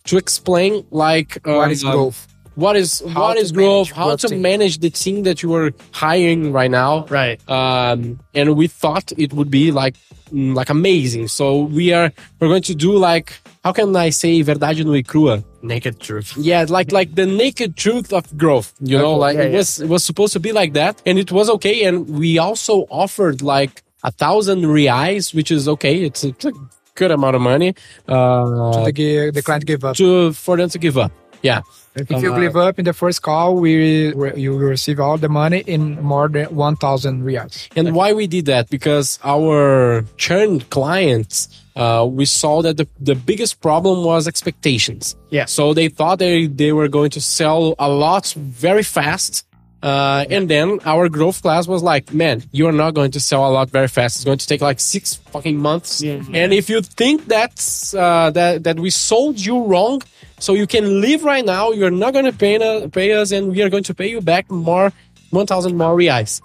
to explain like, What is um, growth? What is How what to growth manage how to team. manage the team that you are hiring right now? Right. um and we thought it would be like mm, like amazing. So we are we're going to do like how can i say verdade nua e crua? Naked truth. yeah like like the naked truth of growth you know like it was it was supposed to be like that and it was okay and we also offered like a thousand reais which is okay. It's a, it's a good amount of money. Uh the, the client give up. to for them to give up. Yeah If you give up in the first call, we you will receive all the money in more than one thousand reais. And why we did that? Because our churned clients, uh, we saw that the, the biggest problem was expectations. Yeah. So they thought they, they were going to sell a lot very fast. Uh, and then our growth class was like, man, you are not going to sell a lot very fast. It's going to take like six fucking months. And if you think that's, uh, that, that we sold you wrong, so you can leave right now, you're not going to pay, uh, pay us and we are going to pay you back more, 1,000 more reais.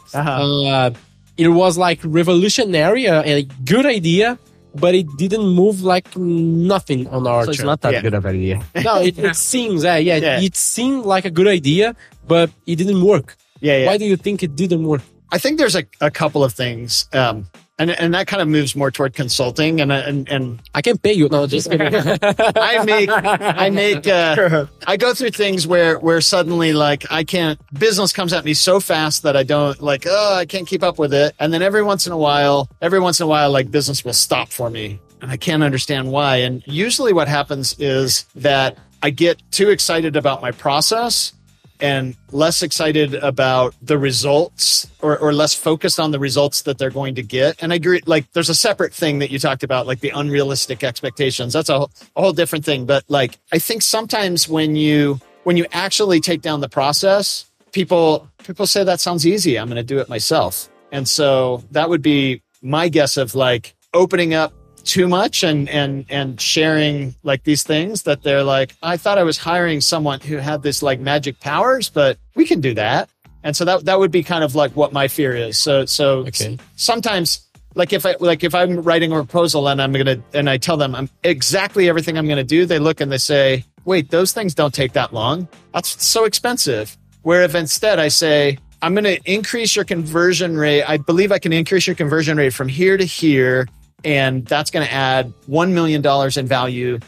Uh, it was like revolutionary, uh, a good idea, but it didn't move like nothing on our So it's not that Yeah. good of an idea. [LAUGHS] No, it, it seems, uh, yeah, Yeah. it seemed like a good idea, but it didn't work. Yeah. yeah. Why do you think it didn't work? I think there's a, a couple of things. Um, and, and that kind of moves more toward consulting and, and, and I can pay you. No, just kidding. [LAUGHS] I make, I make, uh, I go through things where, where suddenly like I can't, business comes at me so fast that I don't like, oh, I can't keep up with it. And then every once in a while, every once in a while, like business will stop for me and I can't understand why. And usually what happens is that I get too excited about my process and less excited about the results or, or less focused on the results that they're going to get. And I agree, like there's a separate thing that you talked about, like the unrealistic expectations. That's a, whole- a whole different thing. But like, I think sometimes when you, when you actually take down the process people people say that sounds easy. I'm going to do it myself. And so that would be my guess of like opening up too much and and and sharing like these things that they're like I thought I was hiring someone who had this like magic powers, but we can do that. And so that that would be kind of like what my fear is. So so Okay. sometimes like if I like if I'm writing a proposal and I'm gonna and I tell them I'm exactly everything I'm gonna do, they look and they say, wait, those things don't take that long. That's so expensive. Where if instead I say, I'm gonna increase your conversion rate, I believe I can increase your conversion rate from here to here, and that's gonna add one million dollars in value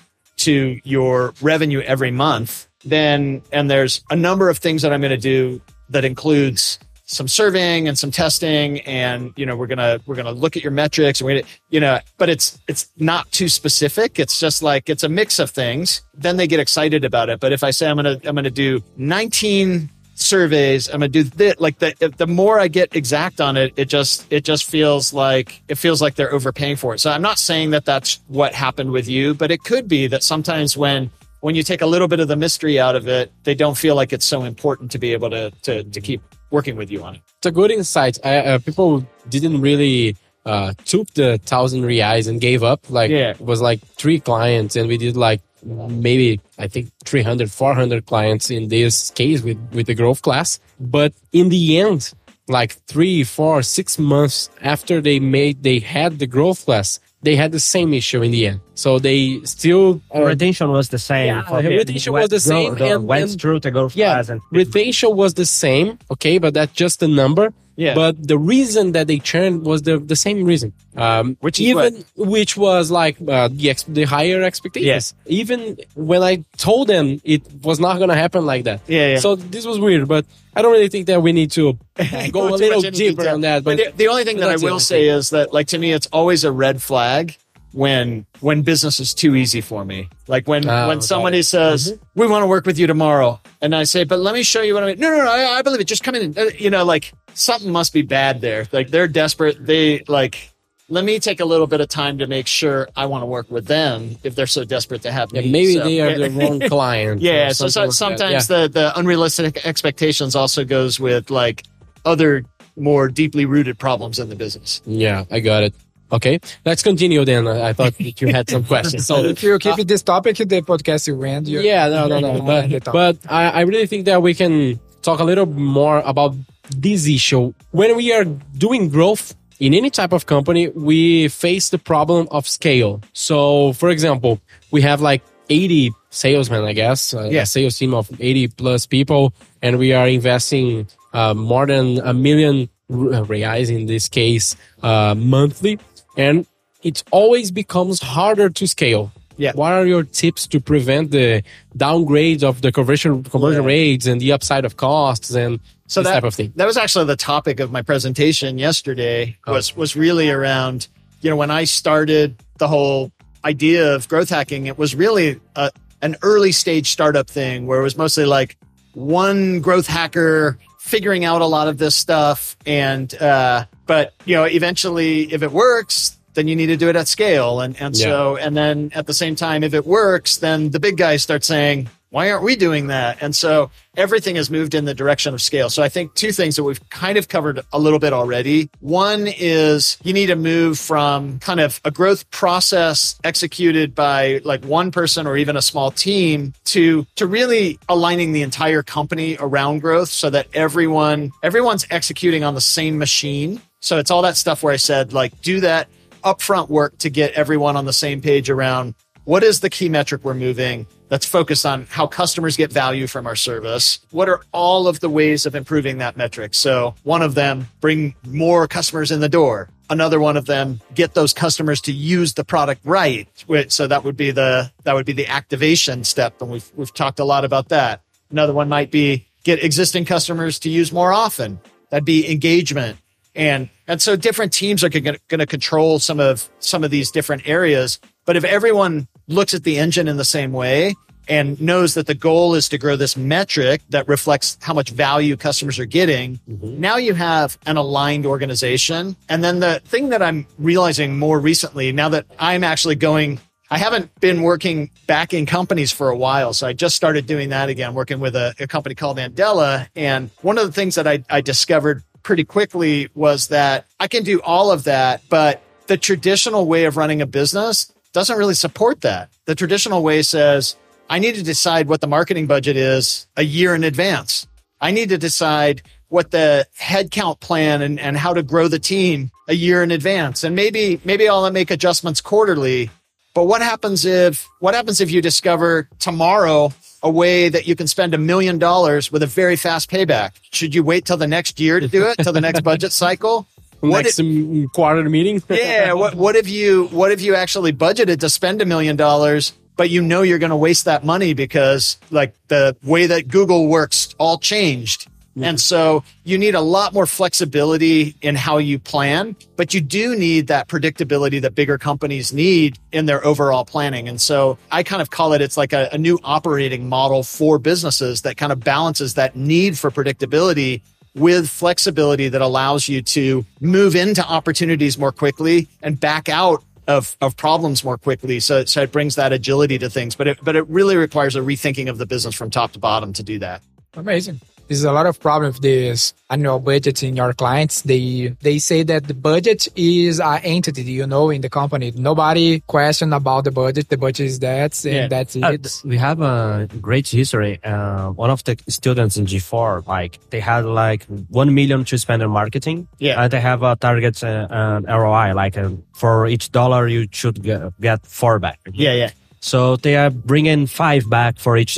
to your revenue every month, then and there's a number of things that I'm going to do that includes some surveying and some testing and you know we're going to we're going to look at your metrics and going to you know but it's it's not too specific. It's just like it's a mix of things. Then they get excited about it. But if I say I'm going to I'm going to do 19 surveys i'm gonna do this like the the more i get exact on it it just it just feels like it feels like they're overpaying for it so i'm not saying that that's what happened with you but it could be that sometimes when when you take a little bit of the mystery out of it they don't feel like it's so important to be able to to, to keep working with you on it It's a good insight. I, uh, people didn't really uh, took the thousand reais and gave up. Like Yeah. it was like three clients, and we did like maybe I think 300, 400 clients in this case with with the growth class. But in the end, like three, four, six months after they made they had the growth class, they had the same issue in the end. So they still uh, retention was the same. Yeah, for the the- retention was the go- same and- went and- through the growth yeah, class and retention was the same, okay, but that's just the number. Yeah. But the reason that they churned was the the same reason, um, Which is even which was like uh, the ex- the higher expectations. Yes. Even when I told them it was not gonna happen like that. Yeah, yeah. So this was weird, but I don't really think that we need to [LAUGHS] go a little deeper detail. on that. But, the, the only thing that I it, will I say is that, like to me, it's always a red flag when when business is too easy for me. Like when Oh, when somebody says we want to work with you tomorrow, and I say, but let me show you what I mean. No, no, no, I, I believe it. Just come in. Uh, You know, like something must be bad there. Like they're desperate. They like. Let me take a little bit of time to make sure I want to work with them if they're so desperate to have yeah, me. maybe So- they are the [LAUGHS] wrong client. yeah, so, so like sometimes Yeah. the the unrealistic expectations also goes with like other more deeply rooted problems in the business. Yeah, I got it. Okay, let's continue then. I thought that you had some [LAUGHS] questions. So If you keep this topic, the podcast will end. You- yeah, no, no, no. Uh, But, but I, I really think that we can talk a little more about this issue. When we are doing growth in any type of company, we face the problem of scale. So, for example, we have like 80 salesmen, I guess, a- Yeah. sales team of 80 plus people, and we are investing uh, more than a million reais in this case uh, monthly, and it always becomes harder to scale. Yeah. What are your tips to prevent the downgrades of the conversion conversion Yeah. rates and the upside of costs and So this that, type of thing? that was actually the topic of my presentation yesterday Oh. was was really around you know when I started the whole idea of growth hacking it was really a, an early stage startup thing where it was mostly like one growth hacker figuring out a lot of this stuff and uh but you know eventually if it works then you need to do it at scale and and so and then at the same time if it works then the big guys start saying why aren't we doing that? And so everything has moved in the direction of scale. So I think two things that we've kind of covered a little bit already. One is you need to move from kind of a growth process executed by like one person or even a small team to, to really aligning the entire company around growth so that everyone, everyone's executing on the same machine. So it's all that stuff where I said like, do that upfront work to get everyone on the same page around what is the key metric we're moving that's focused on how customers get value from our service? What are all of the ways of improving that metric? So one of them, bring more customers in the door. Another one of them, get those customers to use the product right. So that would be the, that would be the activation step. And we've, we've talked a lot about that. Another one might be get existing customers to use more often. That'd be engagement. And, and so different teams are going to control some of, some of these different areas. But if everyone looks at the engine in the same way and knows that the goal is to grow this metric that reflects how much value customers are getting, mm-hmm. now you have an aligned organization. And then the thing that I'm realizing more recently, now that I'm actually going I haven't been working back in companies for a while. So I just started doing that again, working with a, a company called Andela. And one of the things that I, I discovered pretty quickly was that I can do all of that, but the traditional way of running a business doesn't really support that. The traditional way says, I need to decide what the marketing budget is a year in advance. I need to decide what the headcount plan and, and how to grow the team a year in advance. And maybe, maybe I'll make adjustments quarterly. But what happens if, what happens if you discover tomorrow a way that you can spend a million dollars with a very fast payback? Should you wait till the next year to do it, till the next budget [LAUGHS] cycle? What next if, quarter meeting? [LAUGHS] yeah. What, what if you, what if you actually budgeted to spend a million dollars but you know you're going to waste that money because like the way that Google works all changed. Mm-hmm. And so you need a lot more flexibility in how you plan, but you do need that predictability that bigger companies need in their overall planning. And so I kind of call it, it's like a, a new operating model for businesses that kind of balances that need for predictability with flexibility that allows you to move into opportunities more quickly and back out of, of problems more quickly. So, so it brings that agility to things, but it, but it really requires a rethinking of the business from top to bottom to do that. Amazing. There's a lot of problem with this annual budget in your clients. They they say that the budget is an entity, you know, in the company. Nobody question about the budget. The budget is that, and yeah. that's uh, it. Uh, we have a great history. Uh, one of the students in G4, like they had like one million to spend on marketing. Yeah, they have a target uh, ROI, like uh, for each dollar you should get, get four back. Yeah, yeah. So they are bringing five back for each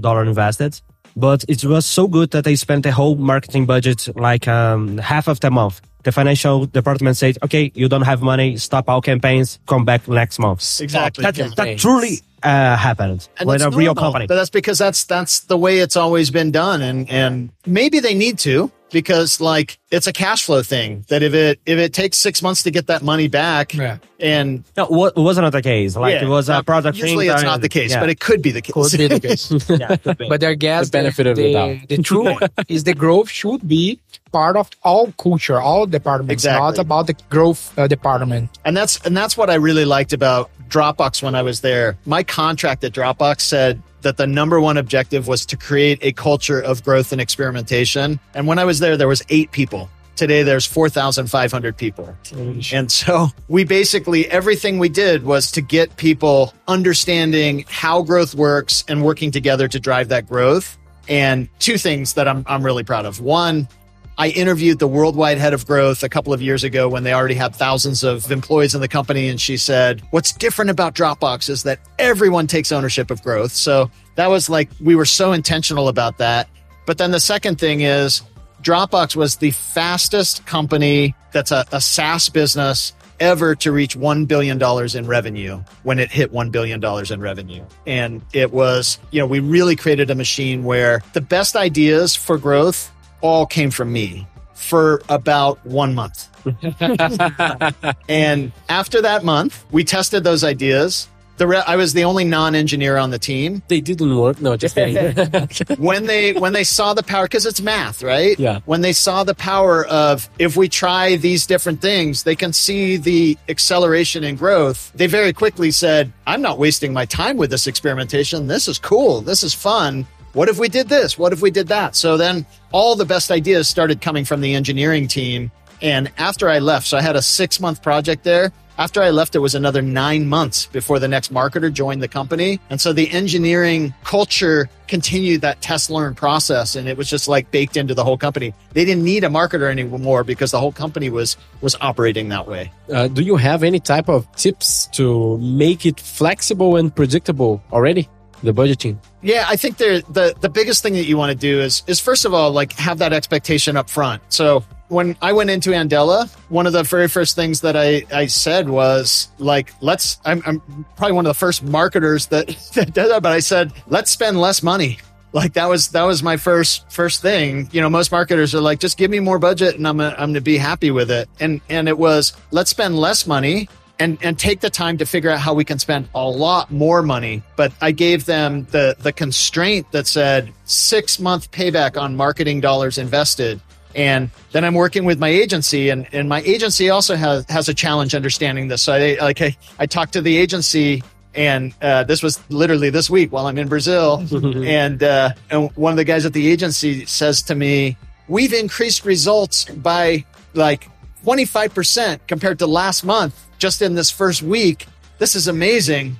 dollar invested but it was so good that they spent the whole marketing budget like um, half of the month. The financial department said, "Okay, you don't have money. Stop all campaigns. Come back next month." Exactly. That, that truly uh, happened and with a normal, real company. But that's because that's that's the way it's always been done, and and maybe they need to because like it's a cash flow thing that if it if it takes six months to get that money back yeah. and no, it wasn't the case like yeah, it was a product usually it's not the case yeah. but it could be the case could be the case [LAUGHS] yeah, but their guess the benefit the, of the, doubt. the truth [LAUGHS] is the growth should be part of all culture all departments exactly. not about the growth uh, department and that's and that's what i really liked about dropbox when i was there my contract at dropbox said that the number one objective was to create a culture of growth and experimentation. And when I was there, there was eight people. Today there's 4,500 people. And so we basically, everything we did was to get people understanding how growth works and working together to drive that growth. And two things that I'm, I'm really proud of. One, I interviewed the worldwide head of growth a couple of years ago when they already had thousands of employees in the company. And she said, What's different about Dropbox is that everyone takes ownership of growth. So that was like, we were so intentional about that. But then the second thing is, Dropbox was the fastest company that's a, a SaaS business ever to reach $1 billion in revenue when it hit $1 billion in revenue. And it was, you know, we really created a machine where the best ideas for growth all came from me for about one month. [LAUGHS] and after that month, we tested those ideas. The re- I was the only non-engineer on the team. They didn't work. No, just kidding. [LAUGHS] when they when they saw the power because it's math, right? Yeah. When they saw the power of if we try these different things, they can see the acceleration and growth. They very quickly said, "I'm not wasting my time with this experimentation. This is cool. This is fun." What if we did this? What if we did that? So then all the best ideas started coming from the engineering team. And after I left, so I had a six month project there. After I left, it was another nine months before the next marketer joined the company. And so the engineering culture continued that test learn process. And it was just like baked into the whole company. They didn't need a marketer anymore because the whole company was, was operating that way. Uh, do you have any type of tips to make it flexible and predictable already? The budgeting? Yeah, I think the the biggest thing that you want to do is is first of all like have that expectation up front. So when I went into Andela, one of the very first things that I, I said was like, let's, I'm, I'm probably one of the first marketers that, [LAUGHS] that did that, but I said, let's spend less money. Like that was, that was my first, first thing. You know, most marketers are like, just give me more budget and I'm, a, I'm going to be happy with it. And, and it was, let's spend less money and and take the time to figure out how we can spend a lot more money. But I gave them the the constraint that said six month payback on marketing dollars invested. And then I'm working with my agency, and, and my agency also has has a challenge understanding this. So I like I, I talked to the agency and uh, this was literally this week while I'm in Brazil, [LAUGHS] and uh, and one of the guys at the agency says to me, "We've increased results by like 25 percent compared to last month just in this first week. This is amazing."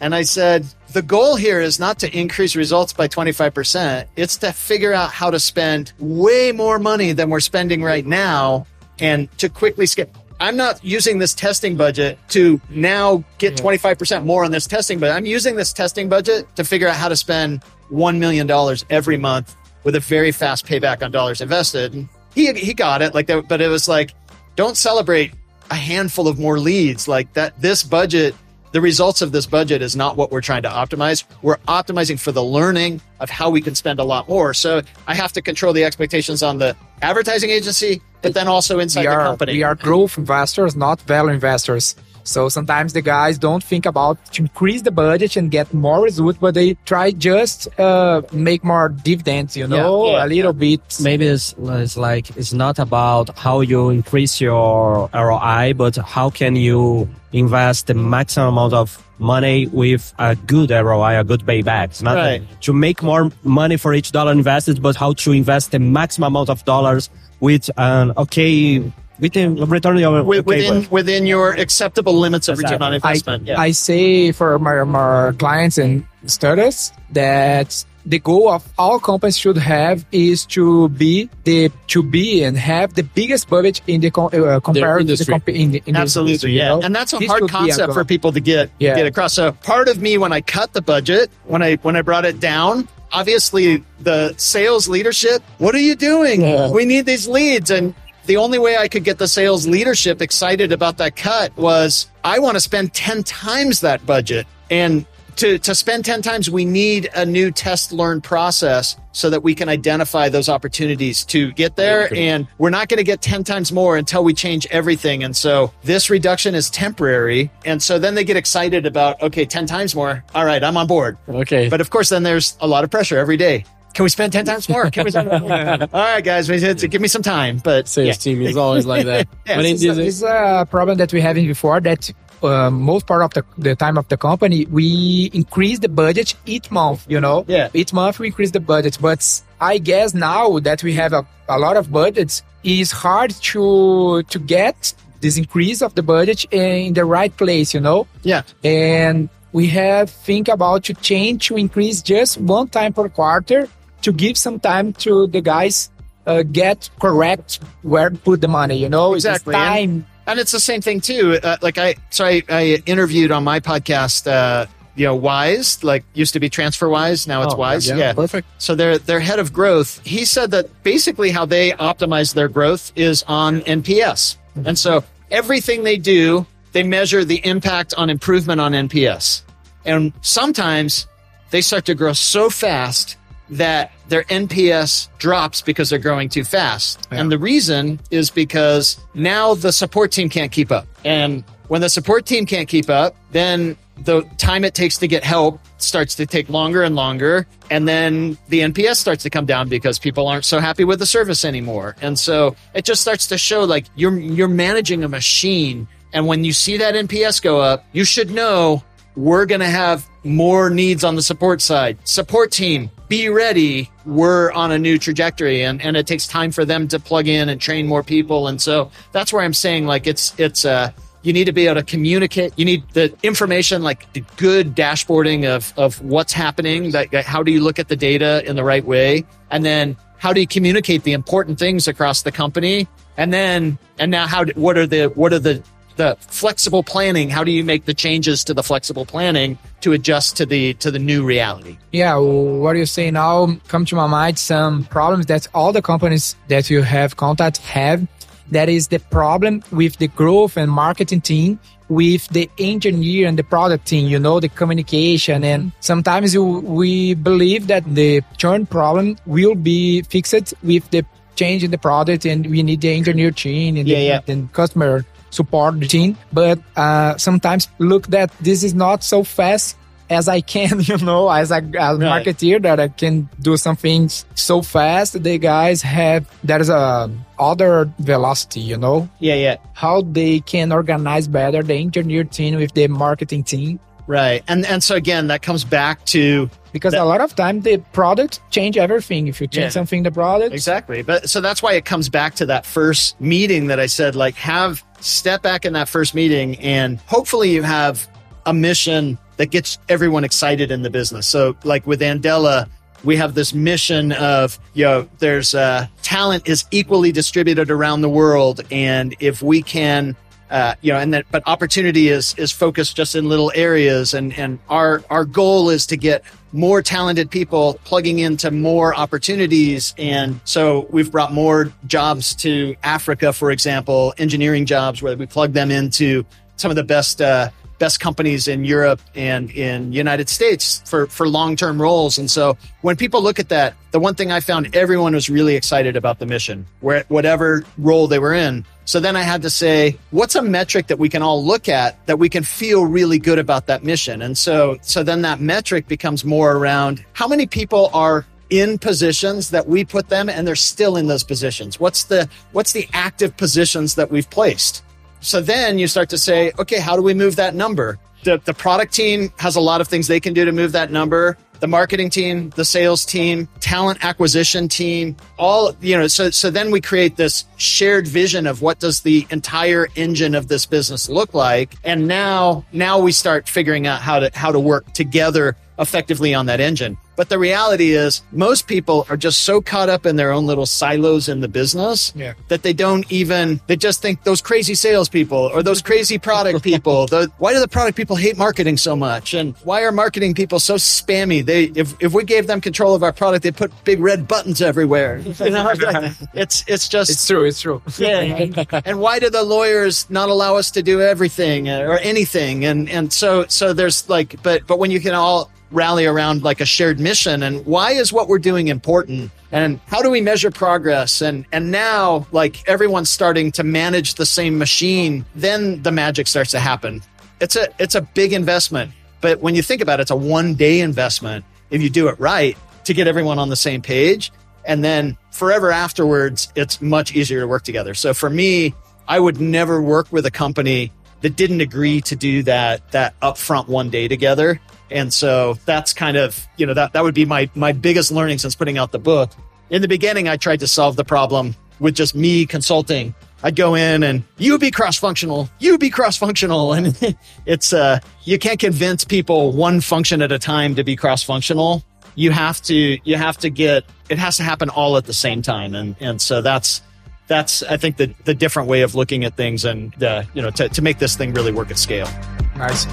And I said, the goal here is not to increase results by 25%. It's to figure out how to spend way more money than we're spending right now and to quickly skip. I'm not using this testing budget to now get 25% more on this testing, but I'm using this testing budget to figure out how to spend $1 million every month with a very fast payback on dollars invested. And he, he got it like that, but it was like, don't celebrate a handful of more leads like that. This budget the results of this budget is not what we're trying to optimize. We're optimizing for the learning of how we can spend a lot more. So I have to control the expectations on the advertising agency, but then also inside we the are, company. We are growth investors, not value investors. So sometimes the guys don't think about to increase the budget and get more results, but they try just uh, make more dividends, you know, Yeah, yeah, a little bit. maybe it's, it's like it's not about how you increase your ROI, but how can you invest the maximum amount of money with a good ROI, a good payback. It's not Right. to make more money for each dollar invested, but how to invest the maximum amount of dollars with an okay with a return on Wi- okay, within but- within your acceptable limits of return on Exactly. investment. yeah. I say for my, my clients and students that the goal of all companies should have is to be the to be and have the biggest budget in the com- uh, compared to the industry. comp- in the, in Absolutely, industry, you yeah. know? And that's a This hard should be a concept for people to get Yeah. get across. So part of me when I cut the budget, when I when I brought it down, obviously the sales leadership, what are you doing? Yeah. We need these leads and the only way I could get the sales leadership excited about that cut was I want to spend 10 times that budget. And to, to spend 10 times, we need a new test learn process so that we can identify those opportunities to get there. And we're not going to get 10 times more until we change everything. And so this reduction is temporary. And so then they get excited about, okay, 10 times more. All right, I'm on board. Okay. But of course, then there's a lot of pressure every day. Can we spend 10 times more? Can we spend [LAUGHS] All right, guys, we said give me some time. But sales yeah. team is always like that. [LAUGHS] Yeah, but in it's this, This is a problem that we had before that uh, most part of the, the time of the company, we increase the budget each month, you know? Yeah. Each month we increase the budget. But I guess now that we have a, a lot of budgets, it's hard to, to get this increase of the budget in the right place, you know? yeah. and we have think about to change to increase just one time per quarter to give some time to the guys uh, get correct where to put the money you know It's Exactly. time And it's the same thing too. Uh, like I, so I, I interviewed on my podcast, uh, you know, Wise, like used to be TransferWise, now it's Oh, Wise. yeah, Yeah, perfect. So their their head of growth, he said that basically how they optimize their growth is on NPS, and so everything they do, they measure the impact on improvement on NPS, and sometimes they start to grow so fast that their NPS drops because they're growing too fast. And the reason is because now the support team can't keep up. And when the support team can't keep up, then the time it takes to get help starts to take longer and longer. And then the NPS starts to come down because people aren't so happy with the service anymore. And so it just starts to show like you're, you're managing a machine. And when you see that NPS go up, you should know we're going to have more needs on the support side. Support team, be ready. We're on a new trajectory and, and it takes time for them to plug in and train more people. And so that's where I'm saying like it's, it's, uh, you need to be able to communicate. You need the information, like the good dashboarding of, of what's happening. That how do you look at the data in the right way? And then how do you communicate the important things across the company? And then, and now how, do, what are the, what are the, the flexible planning? How do you make the changes to the flexible planning to adjust to the, to the new reality? yeah what you say now come to my mind some problems that all the companies that you have contact have that is the problem with the growth and marketing team with the engineer and the product team you know the communication and sometimes you, we believe that the churn problem will be fixed with the change in the product and we need the engineer team and Yeah, the, yeah. and customer support team but uh, sometimes look that this is not so fast as I can, [LAUGHS] you know, as a, as marketeer that I can do something so fast. The guys have there's a other velocity, you know, Yeah, yeah. how they can organize better the engineer team with the marketing team Right. And and so again, that comes back to Because That- a lot of time the product change everything. If you change Yeah. something, in the product. Exactly. But so that's why it comes back to that first meeting that I said, like, have step back in that first meeting and hopefully you have a mission that gets everyone excited in the business. So, like with Andela, we have this mission of, you know, there's uh, talent is equally distributed around the world. And if we can, uh, you know, and that, but opportunity is is focused just in little areas, and and our our goal is to get more talented people plugging into more opportunities, and so we've brought more jobs to Africa, for example, engineering jobs where we plug them into some of the best. Uh, best companies in Europe and in United States for, for long-term roles. And so when people look at that, the one thing I found everyone was really excited about the mission, where whatever role they were in. So then I had to say, what's a metric that we can all look at that we can feel really good about that mission? And so, so then that metric becomes more around how many people are in positions that we put them and they're still in those positions. What's the, what's the active positions that we've placed? So then you start to say, okay, how do we move that number? The, the product team has a lot of things they can do to move that number. The marketing team, the sales team, talent acquisition team, all, you know, so, so then we create this shared vision of what does the entire engine of this business look like. And now, now we start figuring out how to, how to work together effectively on that engine. But the reality is most people are just so caught up in their own little silos in the business Yeah. that they don't even, they just think those crazy salespeople or those crazy product people. The, why do the product people hate marketing so much? And why are marketing people so spammy? They, if, if we gave them control of our product, they'd put big red buttons everywhere. [LAUGHS] You know, [LAUGHS] it's, it's just, It's true. It's true. yeah. [LAUGHS] and why do the lawyers not allow us to do everything or anything? And and so so there's like but but when you can all rally around like a shared mission and why is what we're doing important and how do we measure progress? And and now like everyone's starting to manage the same machine then the magic starts to happen. It's a it's a big investment. But when you think about it it's a one day investment if you do it right to get everyone on the same page. And then forever afterwards it's much easier to work together. So for me i would never work with a company that didn't agree to do that that upfront one day together and so that's kind of you know that that would be my my biggest learning since putting out the book in the beginning i tried to solve the problem with just me consulting I'd go in and you be cross functional, you be cross functional. [LAUGHS] And it's, uh, you can't convince people one function at a time to be cross functional. You have to, you have to get, it has to happen all at the same time. And, and so that's, that's, I think the, the different way of looking at things and, uh, you know, to, to make this thing really work at scale. Nice.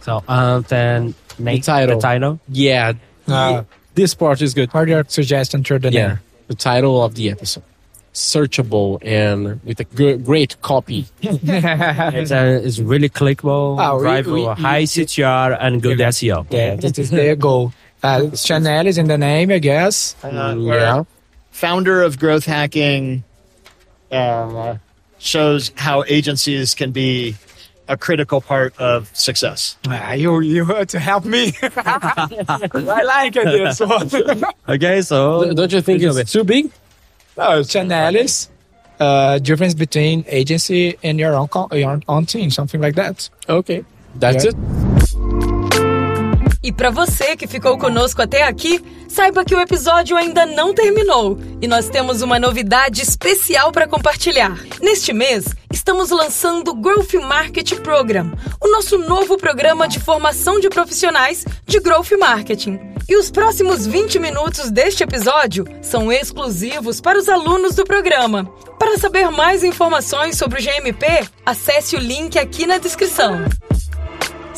So um, then Nate, title. The title. Yeah. Uh, this part is good. what are your suggestions the Yeah. name? The title of the episode. Searchable and with a good, great copy. [LAUGHS] It's, uh, it's really clickable, Ah, we- we- high CTR, and good SEO. Yeah, this is the goal. Uh, [LAUGHS] Sean Ellis in the name, I guess. Uh, yeah. Founder of growth hacking, uh, shows how agencies can be a critical part of success. Ah, you you had to help me. [LAUGHS] I like it, this one. Okay, so Don't you think it's too big? No, Sean Ellis uh, difference between agency and your own your own team, something like that. Okay. That's Yeah. it. E para você que ficou conosco até aqui, saiba que o episódio ainda não terminou e nós temos uma novidade especial para compartilhar. Neste mês, estamos lançando o Growth Market Program, o nosso novo programa de formação de profissionais de Growth Marketing. E os próximos 20 minutos deste episódio são exclusivos para os alunos do programa. Para saber mais informações sobre o GMP, acesse o link aqui na descrição.